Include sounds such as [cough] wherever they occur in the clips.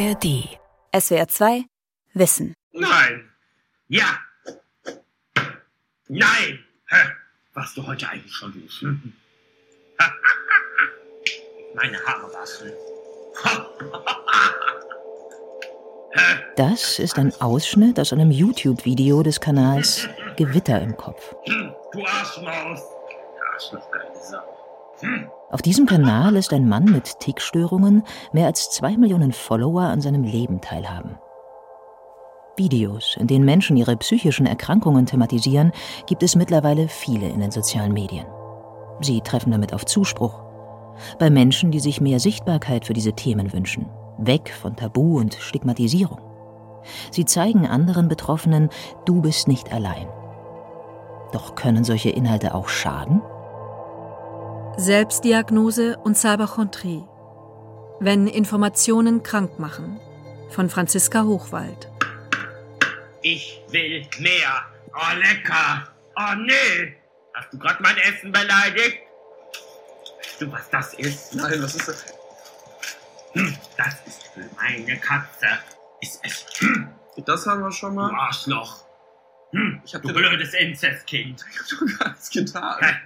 ARD. SWR 2 Wissen. Nein. Ja. Nein. Hä? Warst du heute eigentlich schon duschen? [laughs] Meine Haare waschen. [laughs] Das ist ein Ausschnitt aus einem YouTube-Video des Kanals Gewitter im Kopf. Du Arschmaus. Arschlochgeile Sau. Auf diesem Kanal lässt ein Mann mit Tickstörungen mehr als zwei Millionen Follower an seinem Leben teilhaben. Videos, in denen Menschen ihre psychischen Erkrankungen thematisieren, gibt es mittlerweile viele in den sozialen Medien. Sie treffen damit auf Zuspruch. Bei Menschen, die sich mehr Sichtbarkeit für diese Themen wünschen, weg von Tabu und Stigmatisierung. Sie zeigen anderen Betroffenen, du bist nicht allein. Doch können solche Inhalte auch schaden? Selbstdiagnose und Cyberchontrie. Wenn Informationen krank machen. Von Franziska Hochwald. Ich will mehr. Oh, lecker. Oh, nee. Hast du gerade mein Essen beleidigt? Weißt du, was das ist? Nein, was ist das? Hm, das ist für meine Katze. Ist es. Hm, Das haben wir schon du mal. Arschloch. Hm, Ich hab du blödes Inzestkind. Ich hab doch gar nichts getan.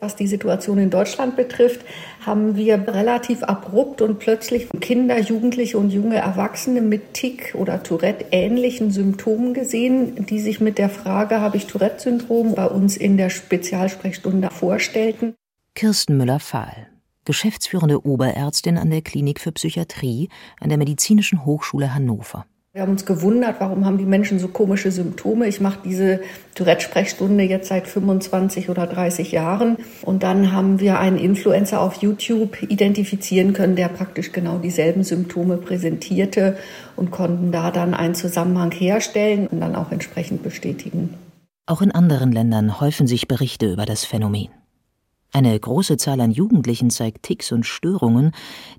Was die Situation in Deutschland betrifft, haben wir relativ abrupt und plötzlich Kinder, Jugendliche und junge Erwachsene mit Tic- oder Tourette-ähnlichen Symptomen gesehen, die sich mit der Frage, habe ich Tourette-Syndrom, bei uns in der Spezialsprechstunde vorstellten. Kirsten Müller-Fahl, geschäftsführende Oberärztin an der Klinik für Psychiatrie an der Medizinischen Hochschule Hannover. Wir haben uns gewundert, warum haben die Menschen so komische Symptome. Ich mache diese Tourette-Sprechstunde jetzt seit 25 oder 30 Jahren. Und dann haben wir einen Influencer auf YouTube identifizieren können, der praktisch genau dieselben Symptome präsentierte und konnten da dann einen Zusammenhang herstellen und dann auch entsprechend bestätigen. Auch in anderen Ländern häufen sich Berichte über das Phänomen. Eine große Zahl an Jugendlichen zeigt Ticks und Störungen,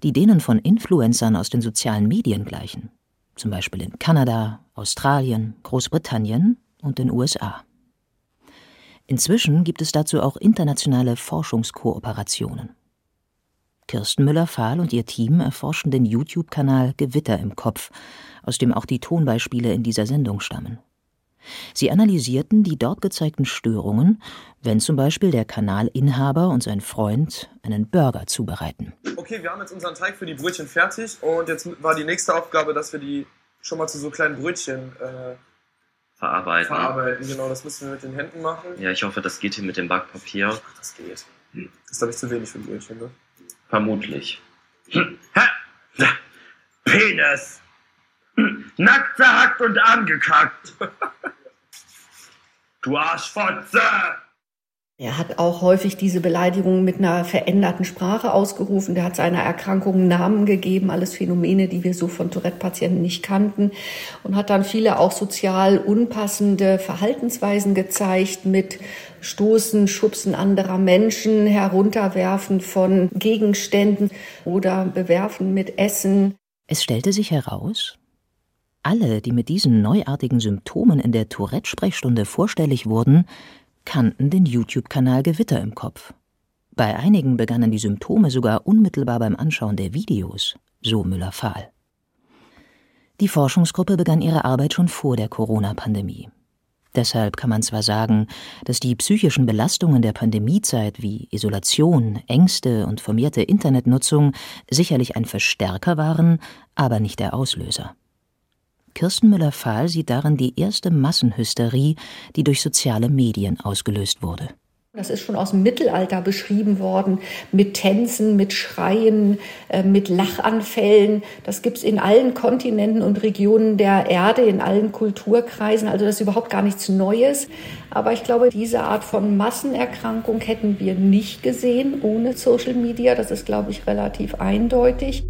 die denen von Influencern aus den sozialen Medien gleichen. Zum Beispiel in Kanada, Australien, Großbritannien und den USA. Inzwischen gibt es dazu auch internationale Forschungskooperationen. Kirsten Müller-Fahl und ihr Team erforschen den YouTube-Kanal Gewitter im Kopf, aus dem auch die Tonbeispiele in dieser Sendung stammen. Sie analysierten die dort gezeigten Störungen, wenn zum Beispiel der Kanalinhaber und sein Freund einen Burger zubereiten. Okay, wir haben jetzt unseren Teig für die Brötchen fertig und jetzt war die nächste Aufgabe, dass wir die schon mal zu so kleinen Brötchen äh, verarbeiten. verarbeiten. Genau, das müssen wir mit den Händen machen. Ja, ich hoffe, das geht hier mit dem Backpapier. Ach, das geht. Das ist, glaube ich, zu wenig für Brötchen, ne? Vermutlich. Ha! Penis. [clears throat] Nackt zerhackt und angekackt. [laughs] Du Arschfotze. Er hat auch häufig diese Beleidigungen mit einer veränderten Sprache ausgerufen. Der hat seiner Erkrankung Namen gegeben, alles Phänomene, die wir so von Tourette-Patienten nicht kannten. Und hat dann viele auch sozial unpassende Verhaltensweisen gezeigt mit Stoßen, Schubsen anderer Menschen, Herunterwerfen von Gegenständen oder Bewerfen mit Essen. Es stellte sich heraus, alle, die mit diesen neuartigen Symptomen in der Tourette-Sprechstunde vorstellig wurden, kannten den YouTube-Kanal Gewitter im Kopf. Bei einigen begannen die Symptome sogar unmittelbar beim Anschauen der Videos, so Müller-Fahl. Die Forschungsgruppe begann ihre Arbeit schon vor der Corona-Pandemie. Deshalb kann man zwar sagen, dass die psychischen Belastungen der Pandemiezeit wie Isolation, Ängste und vermehrte Internetnutzung sicherlich ein Verstärker waren, aber nicht der Auslöser. Kirsten Müller-Fahl sieht darin die erste Massenhysterie, die durch soziale Medien ausgelöst wurde. Das ist schon aus dem Mittelalter beschrieben worden, mit Tänzen, mit Schreien, äh, mit Lachanfällen. Das gibt's in allen Kontinenten und Regionen der Erde, in allen Kulturkreisen. Also das ist überhaupt gar nichts Neues. Aber ich glaube, diese Art von Massenerkrankung hätten wir nicht gesehen ohne Social Media. Das ist, glaube ich, relativ eindeutig.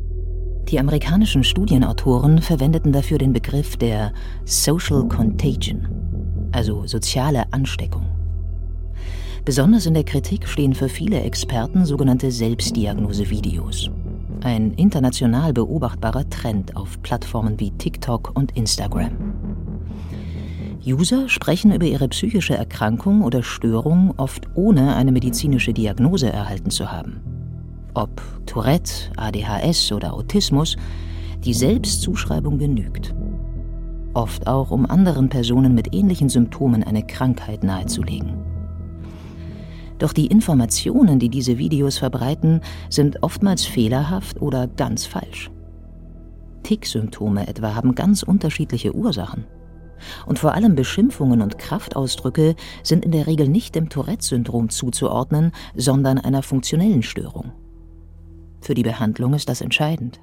Die amerikanischen Studienautoren verwendeten dafür den Begriff der Social Contagion, also soziale Ansteckung. Besonders in der Kritik stehen für viele Experten sogenannte Selbstdiagnose-Videos. Ein international beobachtbarer Trend auf Plattformen wie TikTok und Instagram. User sprechen über ihre psychische Erkrankung oder Störung oft ohne eine medizinische Diagnose erhalten zu haben. Ob Tourette, ADHS oder Autismus, Die Selbstzuschreibung genügt. Oft auch, um anderen Personen mit ähnlichen Symptomen eine Krankheit nahezulegen. Doch die Informationen, die diese Videos verbreiten, sind oftmals fehlerhaft oder ganz falsch. Tick-Symptome etwa haben ganz unterschiedliche Ursachen. Und vor allem Beschimpfungen und Kraftausdrücke sind in der Regel nicht dem Tourette-Syndrom zuzuordnen, sondern einer funktionellen Störung. Für die Behandlung ist das entscheidend.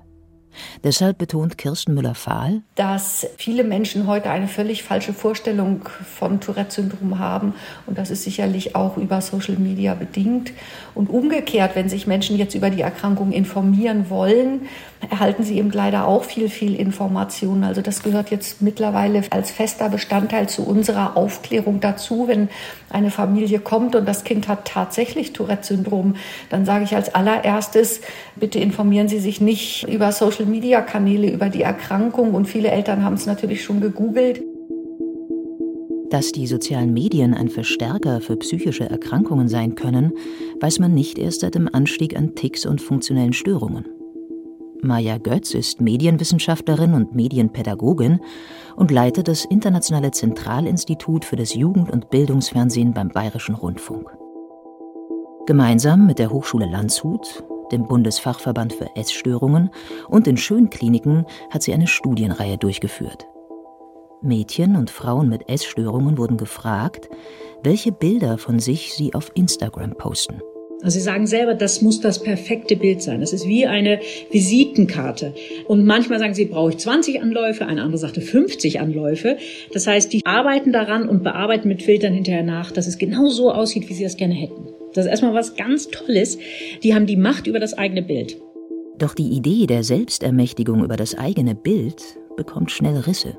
Deshalb betont Kirsten Müller-Fahl, dass viele Menschen heute eine völlig falsche Vorstellung von Tourette-Syndrom haben. Und das ist sicherlich auch über Social Media bedingt. Und umgekehrt, wenn sich Menschen jetzt über die Erkrankung informieren wollen, erhalten sie eben leider auch viel, viel Informationen. Also das gehört jetzt mittlerweile als fester Bestandteil zu unserer Aufklärung dazu. Wenn eine Familie kommt und das Kind hat tatsächlich Tourette-Syndrom, dann sage ich als allererstes, bitte informieren Sie sich nicht über Social-Media-Kanäle über die Erkrankung. Und viele Eltern haben es natürlich schon gegoogelt. Dass die sozialen Medien ein Verstärker für psychische Erkrankungen sein können, weiß man nicht erst seit dem Anstieg an Ticks und funktionellen Störungen. Maja Götz ist Medienwissenschaftlerin und Medienpädagogin und leitet das Internationale Zentralinstitut für das Jugend- und Bildungsfernsehen beim Bayerischen Rundfunk. Gemeinsam mit der Hochschule Landshut, dem Bundesfachverband für Essstörungen und den Schönkliniken hat sie eine Studienreihe durchgeführt. Mädchen und Frauen mit Essstörungen wurden gefragt, welche Bilder von sich sie auf Instagram posten. Also Sie sagen selber, das muss das perfekte Bild sein. Das ist wie eine Visitenkarte. Und manchmal sagen Sie, brauche ich 20 Anläufe, eine andere sagte 50 Anläufe. Das heißt, die arbeiten daran und bearbeiten mit Filtern hinterher nach, dass es genau so aussieht, wie sie das gerne hätten. Das ist erstmal was ganz Tolles. Die haben die Macht über das eigene Bild. Doch die Idee der Selbstermächtigung über das eigene Bild bekommt schnell Risse.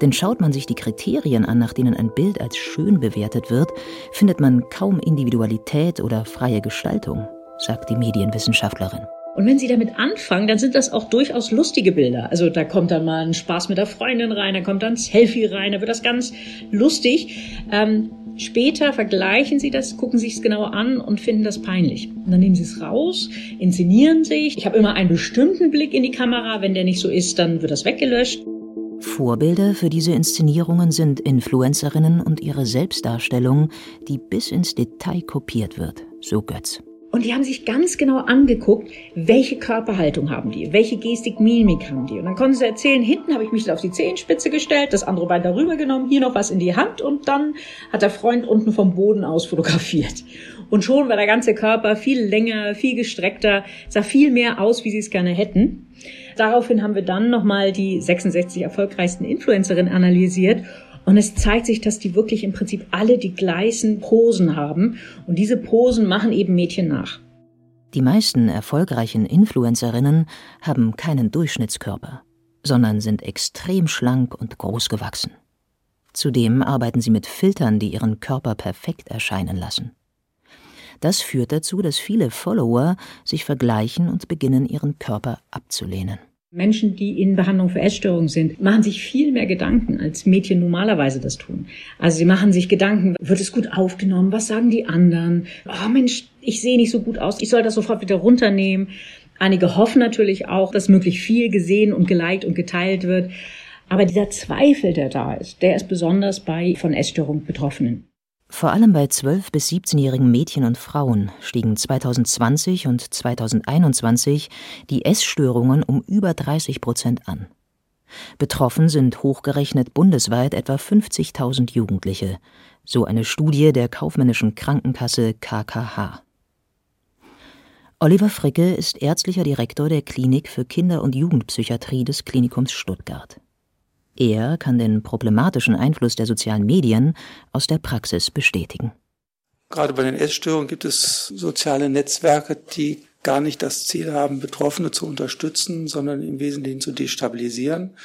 Denn schaut man sich die Kriterien an, nach denen ein Bild als schön bewertet wird, findet man kaum Individualität oder freie Gestaltung, sagt die Medienwissenschaftlerin. Und wenn Sie damit anfangen, dann sind das auch durchaus lustige Bilder. Also da kommt dann mal ein Spaß mit der Freundin rein, da kommt dann ein Selfie rein, da wird das ganz lustig. Ähm, später vergleichen Sie das, gucken sich es genau an und finden das peinlich. Und dann nehmen Sie es raus, inszenieren sich. Ich habe immer einen bestimmten Blick in die Kamera. Wenn der nicht so ist, dann wird das weggelöscht. Vorbilder für diese Inszenierungen sind Influencerinnen und ihre Selbstdarstellung, die bis ins Detail kopiert wird, so Götz. Und die haben sich ganz genau angeguckt, welche Körperhaltung haben die, welche Gestik, Mimik haben die. Und dann konnten sie erzählen, hinten habe ich mich auf die Zehenspitze gestellt, das andere Bein darüber genommen, hier noch was in die Hand und dann hat der Freund unten vom Boden aus fotografiert. Und schon war der ganze Körper viel länger, viel gestreckter, sah viel mehr aus, wie sie es gerne hätten. Daraufhin haben wir dann nochmal die 66 erfolgreichsten Influencerinnen analysiert und es zeigt sich, dass die wirklich im Prinzip alle die gleichen Posen haben. Und diese Posen machen eben Mädchen nach. Die meisten erfolgreichen Influencerinnen haben keinen Durchschnittskörper, sondern sind extrem schlank und groß gewachsen. Zudem arbeiten sie mit Filtern, die ihren Körper perfekt erscheinen lassen. Das führt dazu, dass viele Follower sich vergleichen und beginnen, ihren Körper abzulehnen. Menschen, die in Behandlung für Essstörungen sind, machen sich viel mehr Gedanken, als Mädchen normalerweise das tun. Also sie machen sich Gedanken, wird es gut aufgenommen? Was sagen die anderen? Oh Mensch, ich sehe nicht so gut aus. Ich soll das sofort wieder runternehmen. Einige hoffen natürlich auch, dass möglichst viel gesehen und geliked und geteilt wird. Aber dieser Zweifel, der da ist, der ist besonders bei von Essstörungen Betroffenen. Vor allem bei 12- bis 17-jährigen Mädchen und Frauen stiegen 2020 und 2021 die Essstörungen um über 30 Prozent an. Betroffen sind hochgerechnet bundesweit etwa 50.000 Jugendliche, so eine Studie der kaufmännischen Krankenkasse KKH. Oliver Fricke ist ärztlicher Direktor der Klinik für Kinder- und Jugendpsychiatrie des Klinikums Stuttgart. Er kann den problematischen Einfluss der sozialen Medien aus der Praxis bestätigen. Gerade bei den Essstörungen gibt es soziale Netzwerke, die gar nicht das Ziel haben, Betroffene zu unterstützen, sondern im Wesentlichen zu destabilisieren.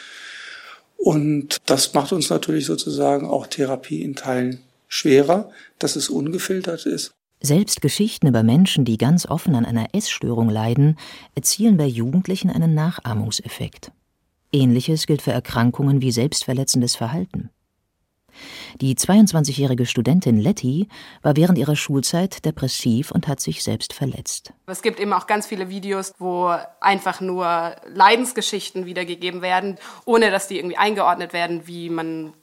Und das macht uns natürlich sozusagen auch Therapie in Teilen schwerer, dass es ungefiltert ist. Selbst Geschichten über Menschen, die ganz offen an einer Essstörung leiden, erzielen bei Jugendlichen einen Nachahmungseffekt. Ähnliches gilt für Erkrankungen wie selbstverletzendes Verhalten. Die 22-jährige Studentin Letty war während ihrer Schulzeit depressiv und hat sich selbst verletzt. Es gibt eben auch ganz viele Videos, wo einfach nur Leidensgeschichten wiedergegeben werden, ohne dass die irgendwie eingeordnet werden, wie man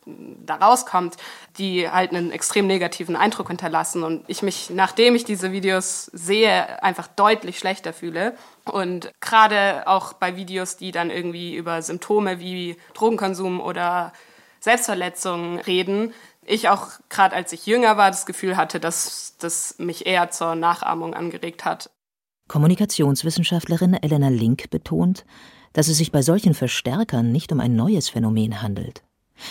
da rauskommt, die halt einen extrem negativen Eindruck hinterlassen und ich mich, nachdem ich diese Videos sehe, einfach deutlich schlechter fühle. Und gerade auch bei Videos, die dann irgendwie über Symptome wie Drogenkonsum oder Selbstverletzungen reden. Ich auch gerade als ich jünger war das Gefühl hatte, dass das mich eher zur Nachahmung angeregt hat. Kommunikationswissenschaftlerin Elena Link betont, dass es sich bei solchen Verstärkern nicht um ein neues Phänomen handelt,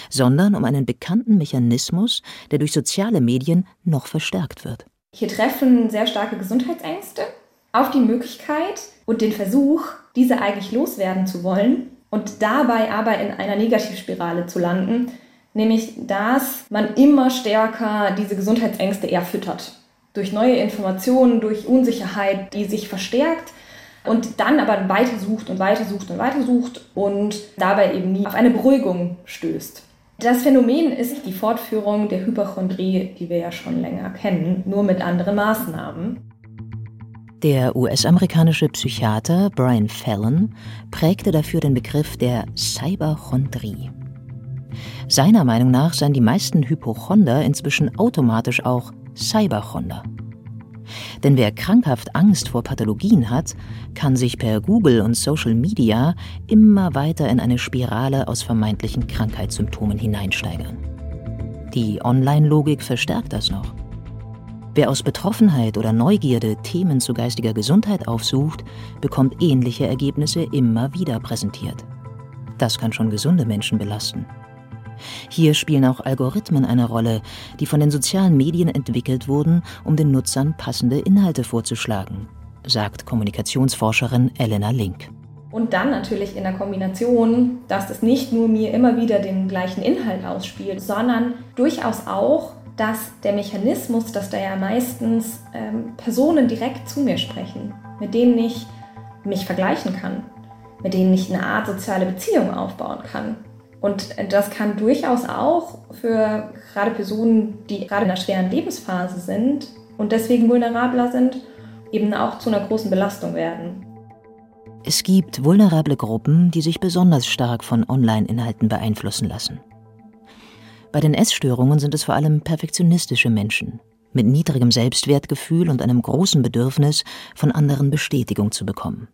sondern um einen bekannten Mechanismus, der durch soziale Medien noch verstärkt wird. Hier treffen sehr starke Gesundheitsängste auf die Möglichkeit und den Versuch, diese eigentlich loswerden zu wollen, und dabei aber in einer Negativspirale zu landen, nämlich dass man immer stärker diese Gesundheitsängste eher füttert. Durch neue Informationen, durch Unsicherheit, die sich verstärkt und dann aber weiter sucht und weiter sucht und weiter sucht und dabei eben nie auf eine Beruhigung stößt. Das Phänomen ist die Fortführung der Hypochondrie, die wir ja schon länger kennen, nur mit anderen Maßnahmen. Der US-amerikanische Psychiater Brian Fallon prägte dafür den Begriff der Cyberchondrie. Seiner Meinung nach seien die meisten Hypochonder inzwischen automatisch auch Cyberchonder. Denn wer krankhaft Angst vor Pathologien hat, kann sich per Google und Social Media immer weiter in eine Spirale aus vermeintlichen Krankheitssymptomen hineinsteigern. Die Online-Logik verstärkt das noch. Wer aus Betroffenheit oder Neugierde Themen zu geistiger Gesundheit aufsucht, bekommt ähnliche Ergebnisse immer wieder präsentiert. Das kann schon gesunde Menschen belasten. Hier spielen auch Algorithmen eine Rolle, die von den sozialen Medien entwickelt wurden, um den Nutzern passende Inhalte vorzuschlagen, sagt Kommunikationsforscherin Elena Link. Und dann natürlich in der Kombination, dass es nicht nur mir immer wieder den gleichen Inhalt ausspielt, sondern durchaus auch dass der Mechanismus, dass da ja meistens ähm, Personen direkt zu mir sprechen, mit denen ich mich vergleichen kann, mit denen ich eine Art soziale Beziehung aufbauen kann. Und das kann durchaus auch für gerade Personen, die gerade in einer schweren Lebensphase sind und deswegen vulnerabler sind, eben auch zu einer großen Belastung werden. Es gibt vulnerable Gruppen, die sich besonders stark von Online-Inhalten beeinflussen lassen. Bei den Essstörungen sind es vor allem perfektionistische Menschen mit niedrigem Selbstwertgefühl und einem großen Bedürfnis, von anderen Bestätigung zu bekommen.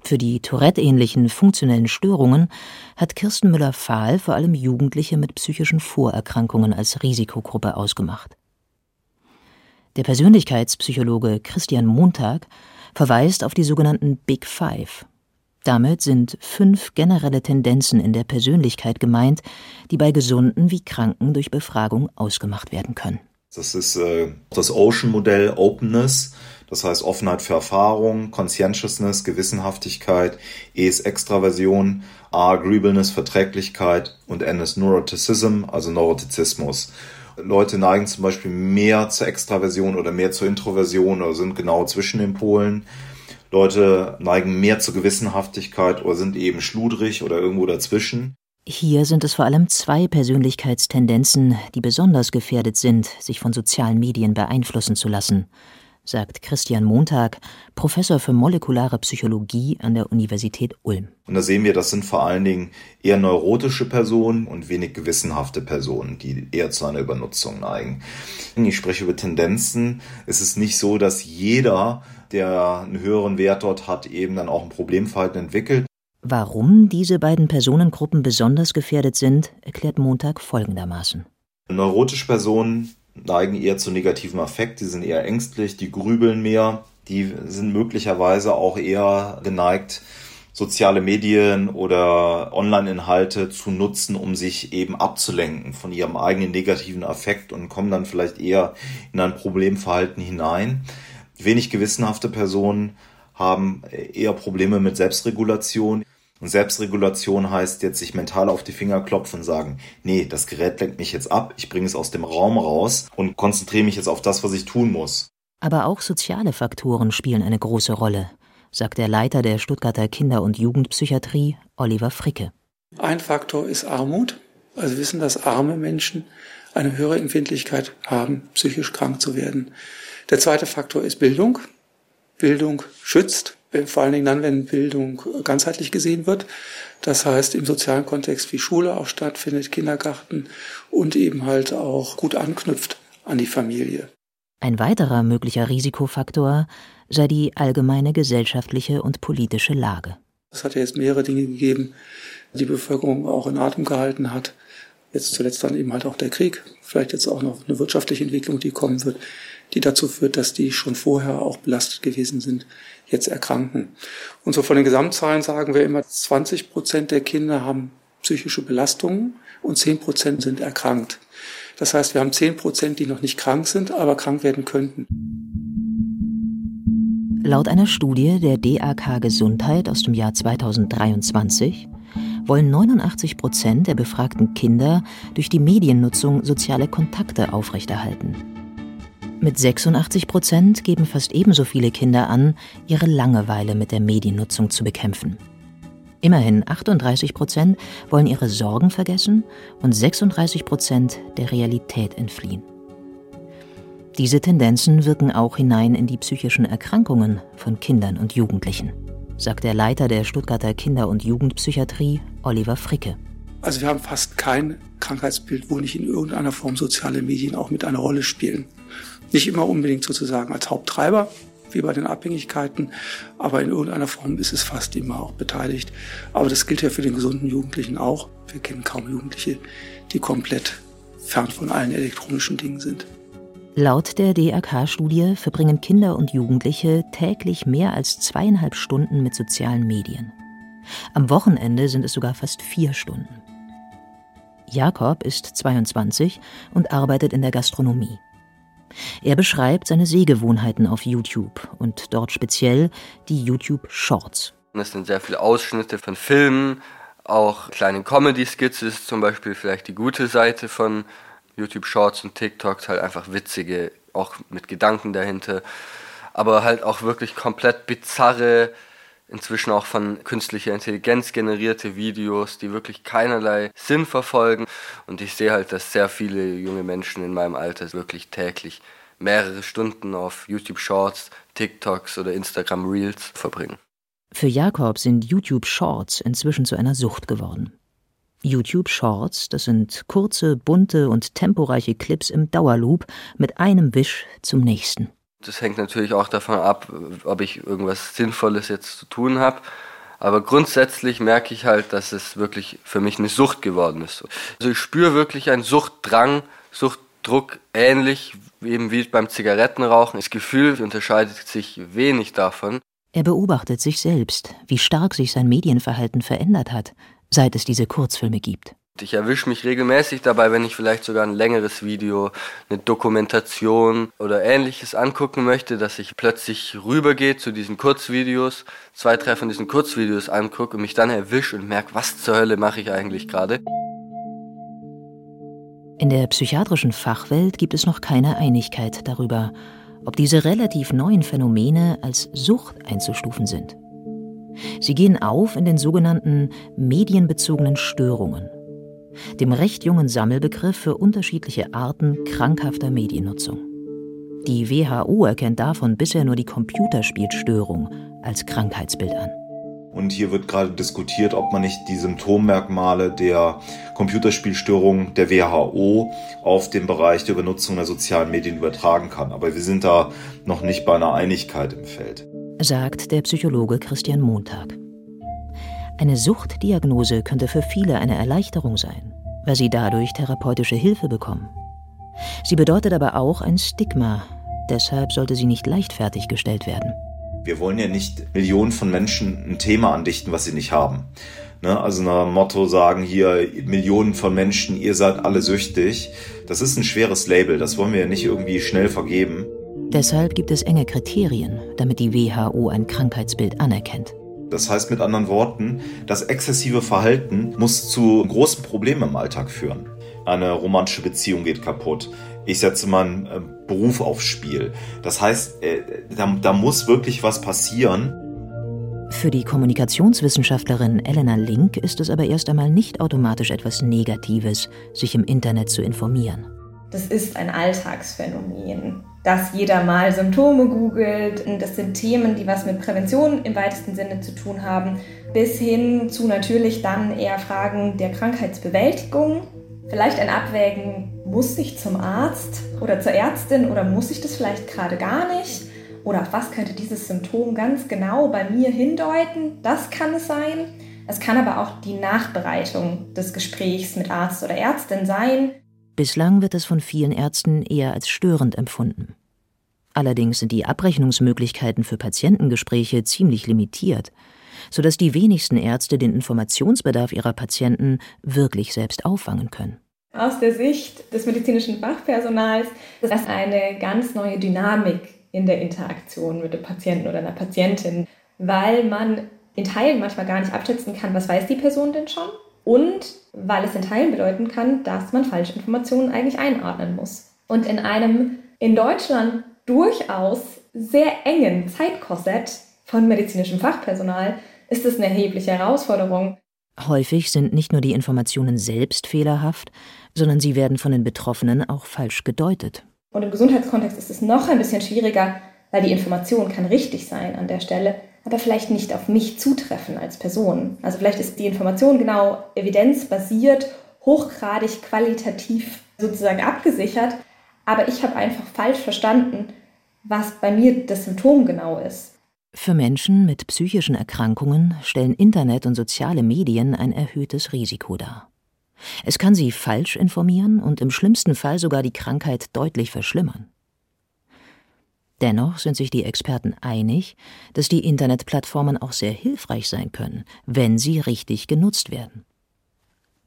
Für die Tourette-ähnlichen funktionellen Störungen hat Kirsten Müller-Fahl vor allem Jugendliche mit psychischen Vorerkrankungen als Risikogruppe ausgemacht. Der Persönlichkeitspsychologe Christian Montag verweist auf die sogenannten Big Five, damit sind fünf generelle Tendenzen in der Persönlichkeit gemeint, die bei Gesunden wie Kranken durch Befragung ausgemacht werden können. Das ist äh, das Ocean-Modell Openness, das heißt Offenheit für Erfahrung, Conscientiousness, Gewissenhaftigkeit, E ist Extraversion, A Agreeableness, Verträglichkeit und N ist Neuroticism, also Neurotizismus. Leute neigen zum Beispiel mehr zur Extraversion oder mehr zur Introversion oder sind genau zwischen den Polen. Leute neigen mehr zur Gewissenhaftigkeit oder sind eben schludrig oder irgendwo dazwischen. Hier sind es vor allem zwei Persönlichkeitstendenzen, die besonders gefährdet sind, sich von sozialen Medien beeinflussen zu lassen, sagt Christian Montag, Professor für molekulare Psychologie an der Universität Ulm. Und da sehen wir, das sind vor allen Dingen eher neurotische Personen und wenig gewissenhafte Personen, die eher zu einer Übernutzung neigen. Ich spreche über Tendenzen. Es ist nicht so, dass jeder der einen höheren Wert dort hat, eben dann auch ein Problemverhalten entwickelt. Warum diese beiden Personengruppen besonders gefährdet sind, erklärt Montag folgendermaßen. Neurotische Personen neigen eher zu negativem Affekt, die sind eher ängstlich, die grübeln mehr, die sind möglicherweise auch eher geneigt, soziale Medien oder Online-Inhalte zu nutzen, um sich eben abzulenken von ihrem eigenen negativen Affekt und kommen dann vielleicht eher in ein Problemverhalten hinein. Wenig gewissenhafte Personen haben eher Probleme mit Selbstregulation. Und Selbstregulation heißt jetzt sich mental auf die Finger klopfen und sagen, nee, das Gerät lenkt mich jetzt ab, ich bringe es aus dem Raum raus und konzentriere mich jetzt auf das, was ich tun muss. Aber auch soziale Faktoren spielen eine große Rolle, sagt der Leiter der Stuttgarter Kinder- und Jugendpsychiatrie, Oliver Fricke. Ein Faktor ist Armut. Also wir wissen, dass arme Menschen eine höhere Empfindlichkeit haben, psychisch krank zu werden. Der zweite Faktor ist Bildung. Bildung schützt, vor allen Dingen dann, wenn Bildung ganzheitlich gesehen wird. Das heißt, im sozialen Kontext wie Schule auch stattfindet, Kindergarten und eben halt auch gut anknüpft an die Familie. Ein weiterer möglicher Risikofaktor sei die allgemeine gesellschaftliche und politische Lage. Es hat ja jetzt mehrere Dinge gegeben, die Bevölkerung auch in Atem gehalten hat. Jetzt zuletzt dann eben halt auch der Krieg, vielleicht jetzt auch noch eine wirtschaftliche Entwicklung, die kommen wird, die dazu führt, dass die schon vorher auch belastet gewesen sind, jetzt erkranken. Und so von den Gesamtzahlen sagen wir immer, 20 Prozent der Kinder haben psychische Belastungen und 10 Prozent sind erkrankt. Das heißt, wir haben 10 Prozent, die noch nicht krank sind, aber krank werden könnten. Laut einer Studie der DAK Gesundheit aus dem Jahr 2023 wollen 89 Prozent der befragten Kinder durch die Mediennutzung soziale Kontakte aufrechterhalten. Mit 86 Prozent geben fast ebenso viele Kinder an, ihre Langeweile mit der Mediennutzung zu bekämpfen. Immerhin 38 Prozent wollen ihre Sorgen vergessen und 36 Prozent der Realität entfliehen. Diese Tendenzen wirken auch hinein in die psychischen Erkrankungen von Kindern und Jugendlichen, sagt der Leiter der Stuttgarter Kinder- und Jugendpsychiatrie, Oliver Fricke. Also wir haben fast kein Krankheitsbild, wo nicht in irgendeiner Form soziale Medien auch mit einer Rolle spielen. Nicht immer unbedingt sozusagen als Haupttreiber, wie bei den Abhängigkeiten, aber in irgendeiner Form ist es fast immer auch beteiligt. Aber das gilt ja für den gesunden Jugendlichen auch. Wir kennen kaum Jugendliche, die komplett fern von allen elektronischen Dingen sind. Laut der DRK-Studie verbringen Kinder und Jugendliche täglich mehr als zweieinhalb Stunden mit sozialen Medien. Am Wochenende sind es sogar fast vier Stunden. Jakob ist 22 und arbeitet in der Gastronomie. Er beschreibt seine Sehgewohnheiten auf YouTube und dort speziell die YouTube Shorts. Das sind sehr viele Ausschnitte von Filmen, auch kleine Comedy-Skits ist zum Beispiel vielleicht die gute Seite von YouTube Shorts und TikToks, halt einfach witzige, auch mit Gedanken dahinter, aber halt auch wirklich komplett bizarre, inzwischen auch von künstlicher Intelligenz generierte Videos, die wirklich keinerlei Sinn verfolgen. Und ich sehe halt, dass sehr viele junge Menschen in meinem Alter wirklich täglich mehrere Stunden auf YouTube Shorts, TikToks oder Instagram Reels verbringen. Für Jakob sind YouTube Shorts inzwischen zu einer Sucht geworden. YouTube Shorts, das sind kurze, bunte und temporeiche Clips im Dauerloop mit einem Wisch zum nächsten. Das hängt natürlich auch davon ab, ob ich irgendwas Sinnvolles jetzt zu tun habe. Aber grundsätzlich merke ich halt, dass es wirklich für mich eine Sucht geworden ist. Also ich spüre wirklich einen Suchtdrang, Suchtdruck ähnlich eben wie beim Zigarettenrauchen. Das Gefühl unterscheidet sich wenig davon. Er beobachtet sich selbst, wie stark sich sein Medienverhalten verändert hat, seit es diese Kurzfilme gibt. Ich erwische mich regelmäßig dabei, wenn ich vielleicht sogar ein längeres Video, eine Dokumentation oder ähnliches angucken möchte, dass ich plötzlich rübergehe zu diesen Kurzvideos, zwei, drei von diesen Kurzvideos angucke und mich dann erwische und merke, was zur Hölle mache ich eigentlich gerade. In der psychiatrischen Fachwelt gibt es noch keine Einigkeit darüber, ob diese relativ neuen Phänomene als Sucht einzustufen sind. Sie gehen auf in den sogenannten medienbezogenen Störungen dem recht jungen Sammelbegriff für unterschiedliche Arten krankhafter Mediennutzung. Die WHO erkennt davon bisher nur die Computerspielstörung als Krankheitsbild an. Und hier wird gerade diskutiert, ob man nicht die Symptommerkmale der Computerspielstörung der WHO auf den Bereich der Benutzung der sozialen Medien übertragen kann. Aber wir sind da noch nicht bei einer Einigkeit im Feld. Sagt der Psychologe Christian Montag. Eine Suchtdiagnose könnte für viele eine Erleichterung sein, weil sie dadurch therapeutische Hilfe bekommen. Sie bedeutet aber auch ein Stigma, deshalb sollte sie nicht leichtfertig gestellt werden. Wir wollen ja nicht Millionen von Menschen ein Thema andichten, was sie nicht haben. Ne? Also ein Motto sagen hier, Millionen von Menschen, ihr seid alle süchtig. Das ist ein schweres Label, das wollen wir ja nicht irgendwie schnell vergeben. Deshalb gibt es enge Kriterien, damit die WHO ein Krankheitsbild anerkennt. Das heißt mit anderen Worten, das exzessive Verhalten muss zu großen Problemen im Alltag führen. Eine romantische Beziehung geht kaputt. Ich setze meinen äh, Beruf aufs Spiel. Das heißt, äh, da, da muss wirklich was passieren. Für die Kommunikationswissenschaftlerin Elena Link ist es aber erst einmal nicht automatisch etwas Negatives, sich im Internet zu informieren. Das ist ein Alltagsphänomen, dass jeder mal Symptome googelt. Das sind Themen, die was mit Prävention im weitesten Sinne zu tun haben, bis hin zu natürlich dann eher Fragen der Krankheitsbewältigung. Vielleicht ein Abwägen, muss ich zum Arzt oder zur Ärztin oder muss ich das vielleicht gerade gar nicht? Oder auf was könnte dieses Symptom ganz genau bei mir hindeuten? Das kann es sein. Es kann aber auch die Nachbereitung des Gesprächs mit Arzt oder Ärztin sein. Bislang wird es von vielen Ärzten eher als störend empfunden. Allerdings sind die Abrechnungsmöglichkeiten für Patientengespräche ziemlich limitiert, sodass die wenigsten Ärzte den Informationsbedarf ihrer Patienten wirklich selbst auffangen können. Aus der Sicht des medizinischen Fachpersonals ist das eine ganz neue Dynamik in der Interaktion mit dem Patienten oder einer Patientin, weil man in Teilen manchmal gar nicht abschätzen kann, was weiß die Person denn schon und weil es in Teilen bedeuten kann, dass man falsche Informationen eigentlich einordnen muss. Und in einem in Deutschland durchaus sehr engen Zeitkorsett von medizinischem Fachpersonal ist es eine erhebliche Herausforderung. Häufig sind nicht nur die Informationen selbst fehlerhaft, sondern sie werden von den Betroffenen auch falsch gedeutet. Und im Gesundheitskontext ist es noch ein bisschen schwieriger, weil die Information kann richtig sein an der Stelle, aber vielleicht nicht auf mich zutreffen als Person. Also vielleicht ist die Information genau evidenzbasiert, hochgradig qualitativ sozusagen abgesichert, aber ich habe einfach falsch verstanden, was bei mir das Symptom genau ist. Für Menschen mit psychischen Erkrankungen stellen Internet und soziale Medien ein erhöhtes Risiko dar. Es kann sie falsch informieren und im schlimmsten Fall sogar die Krankheit deutlich verschlimmern. Dennoch sind sich die Experten einig, dass die Internetplattformen auch sehr hilfreich sein können, wenn sie richtig genutzt werden.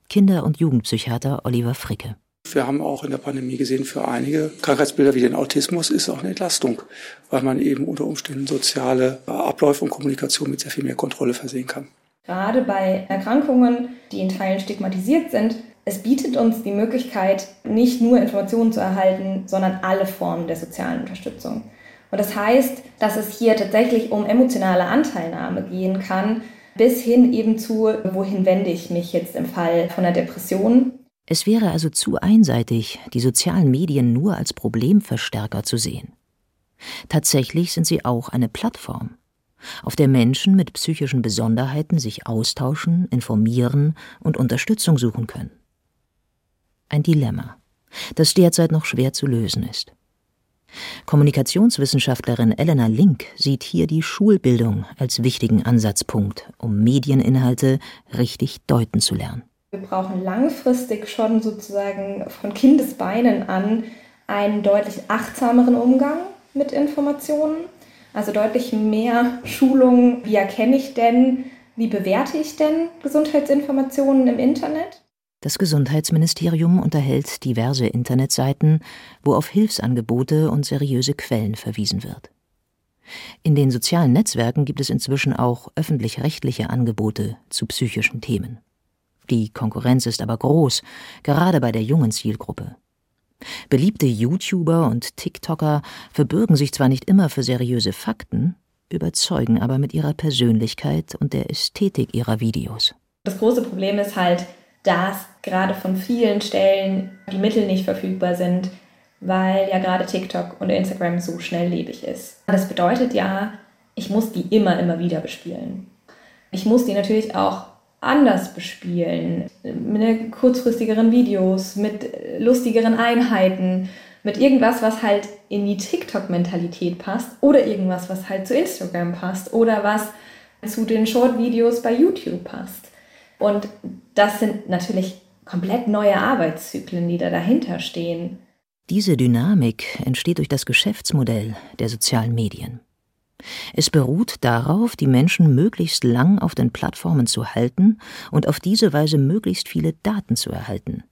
Kinder- und Jugendpsychiater Oliver Fricke. Wir haben auch in der Pandemie gesehen, für einige Krankheitsbilder wie den Autismus ist auch eine Entlastung, weil man eben unter Umständen soziale Abläufe und Kommunikation mit sehr viel mehr Kontrolle versehen kann. Gerade bei Erkrankungen, die in Teilen stigmatisiert sind, es bietet uns die Möglichkeit, nicht nur Informationen zu erhalten, sondern alle Formen der sozialen Unterstützung. Und das heißt, dass es hier tatsächlich um emotionale Anteilnahme gehen kann, bis hin eben zu, wohin wende ich mich jetzt im Fall von einer Depression. Es wäre also zu einseitig, die sozialen Medien nur als Problemverstärker zu sehen. Tatsächlich sind sie auch eine Plattform, auf der Menschen mit psychischen Besonderheiten sich austauschen, informieren und Unterstützung suchen können. Ein Dilemma, das derzeit noch schwer zu lösen ist. Kommunikationswissenschaftlerin Elena Link sieht hier die Schulbildung als wichtigen Ansatzpunkt, um Medieninhalte richtig deuten zu lernen. Wir brauchen langfristig schon sozusagen von Kindesbeinen an einen deutlich achtsameren Umgang mit Informationen. Also deutlich mehr Schulung, wie erkenne ich denn, wie bewerte ich denn Gesundheitsinformationen im Internet? Das Gesundheitsministerium unterhält diverse Internetseiten, wo auf Hilfsangebote und seriöse Quellen verwiesen wird. In den sozialen Netzwerken gibt es inzwischen auch öffentlich-rechtliche Angebote zu psychischen Themen. Die Konkurrenz ist aber groß, gerade bei der jungen Zielgruppe. Beliebte YouTuber und TikToker verbürgen sich zwar nicht immer für seriöse Fakten, überzeugen aber mit ihrer Persönlichkeit und der Ästhetik ihrer Videos. Das große Problem ist halt, dass gerade von vielen Stellen die Mittel nicht verfügbar sind, weil ja gerade TikTok und Instagram so schnelllebig ist. Das bedeutet ja, ich muss die immer, immer wieder bespielen. Ich muss die natürlich auch anders bespielen, mit kurzfristigeren Videos, mit lustigeren Einheiten, mit irgendwas, was halt in die TikTok-Mentalität passt oder irgendwas, was halt zu Instagram passt oder was zu den Short-Videos bei YouTube passt. Und das sind natürlich komplett neue Arbeitszyklen, die da dahinter stehen. Diese Dynamik entsteht durch das Geschäftsmodell der sozialen Medien. Es beruht darauf, die Menschen möglichst lang auf den Plattformen zu halten und auf diese Weise möglichst viele Daten zu erhalten,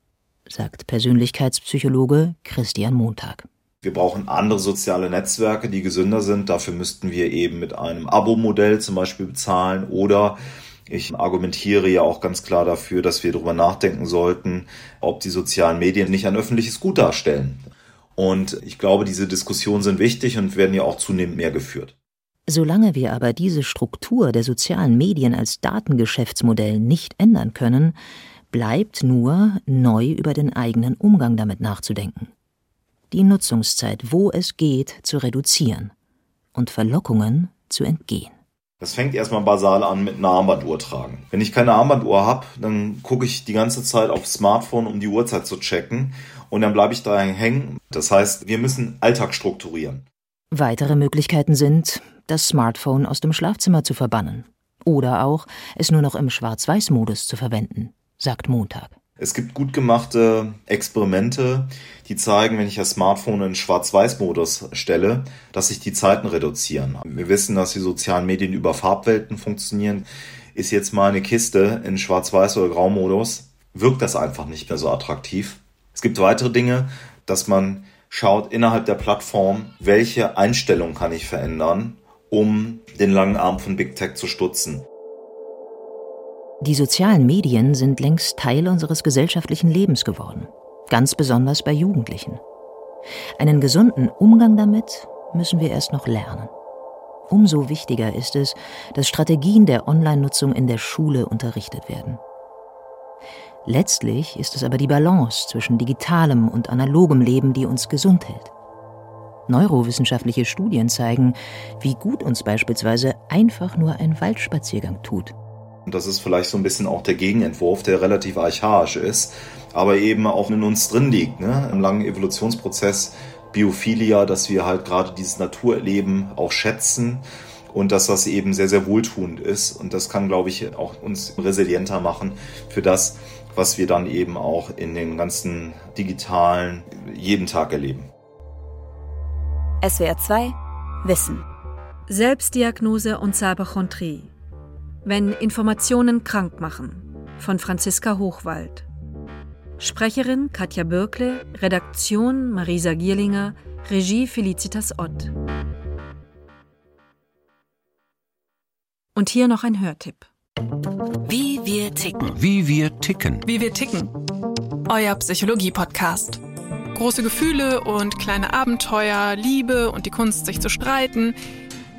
sagt Persönlichkeitspsychologe Christian Montag. Wir brauchen andere soziale Netzwerke, die gesünder sind. Dafür müssten wir eben mit einem Abo-Modell zum Beispiel bezahlen oder ich argumentiere ja auch ganz klar dafür, dass wir darüber nachdenken sollten, ob die sozialen Medien nicht ein öffentliches Gut darstellen. Und ich glaube, diese Diskussionen sind wichtig und werden ja auch zunehmend mehr geführt. Solange wir aber diese Struktur der sozialen Medien als Datengeschäftsmodell nicht ändern können, bleibt nur, neu über den eigenen Umgang damit nachzudenken. Die Nutzungszeit, wo es geht, zu reduzieren und Verlockungen zu entgehen. Das fängt erstmal basal an mit einer Armbanduhr tragen. Wenn ich keine Armbanduhr habe, dann gucke ich die ganze Zeit aufs Smartphone, um die Uhrzeit zu checken und dann bleibe ich da hängen. Das heißt, wir müssen Alltag strukturieren. Weitere Möglichkeiten sind, das Smartphone aus dem Schlafzimmer zu verbannen oder auch es nur noch im Schwarz-Weiß-Modus zu verwenden, sagt Montag. Es gibt gut gemachte Experimente, die zeigen, wenn ich das Smartphone in Schwarz-Weiß-Modus stelle, dass sich die Zeiten reduzieren. Wir wissen, dass die sozialen Medien über Farbwelten funktionieren. Ist jetzt mal eine Kiste in Schwarz-Weiß- oder Graumodus, wirkt das einfach nicht mehr so attraktiv. Es gibt weitere Dinge, dass man schaut innerhalb der Plattform, welche Einstellungen kann ich verändern, um den langen Arm von Big Tech zu stutzen. Die sozialen Medien sind längst Teil unseres gesellschaftlichen Lebens geworden, ganz besonders bei Jugendlichen. Einen gesunden Umgang damit müssen wir erst noch lernen. Umso wichtiger ist es, dass Strategien der Online-Nutzung in der Schule unterrichtet werden. Letztlich ist es aber die Balance zwischen digitalem und analogem Leben, die uns gesund hält. Neurowissenschaftliche Studien zeigen, wie gut uns beispielsweise einfach nur ein Waldspaziergang tut. Und das ist vielleicht so ein bisschen auch der Gegenentwurf, der relativ archaisch ist, aber eben auch in uns drin liegt, ne? im langen Evolutionsprozess Biophilia, dass wir halt gerade dieses Naturleben auch schätzen und dass das eben sehr, sehr wohltuend ist. Und das kann, glaube ich, auch uns resilienter machen für das, was wir dann eben auch in den ganzen digitalen jeden Tag erleben. SWR 2 Wissen Selbstdiagnose und Cyberchondrie wenn Informationen krank machen von Franziska Hochwald. Sprecherin Katja Bürkle, Redaktion Marisa Gierlinger, Regie Felicitas Ott. Und hier noch ein Hörtipp. Wie wir ticken. Wie wir ticken. Wie wir ticken. Euer Psychologie-Podcast. Große Gefühle und kleine Abenteuer, Liebe und die Kunst, sich zu streiten –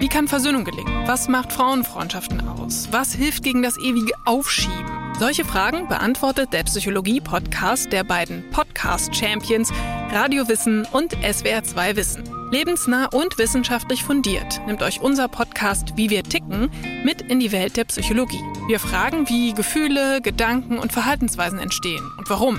wie kann Versöhnung gelingen? Was macht Frauenfreundschaften aus? Was hilft gegen das ewige Aufschieben? Solche Fragen beantwortet der Psychologie-Podcast der beiden Podcast-Champions Radio Wissen und SWR2 Wissen. Lebensnah und wissenschaftlich fundiert nimmt euch unser Podcast Wie wir ticken mit in die Welt der Psychologie. Wir fragen, wie Gefühle, Gedanken und Verhaltensweisen entstehen und warum.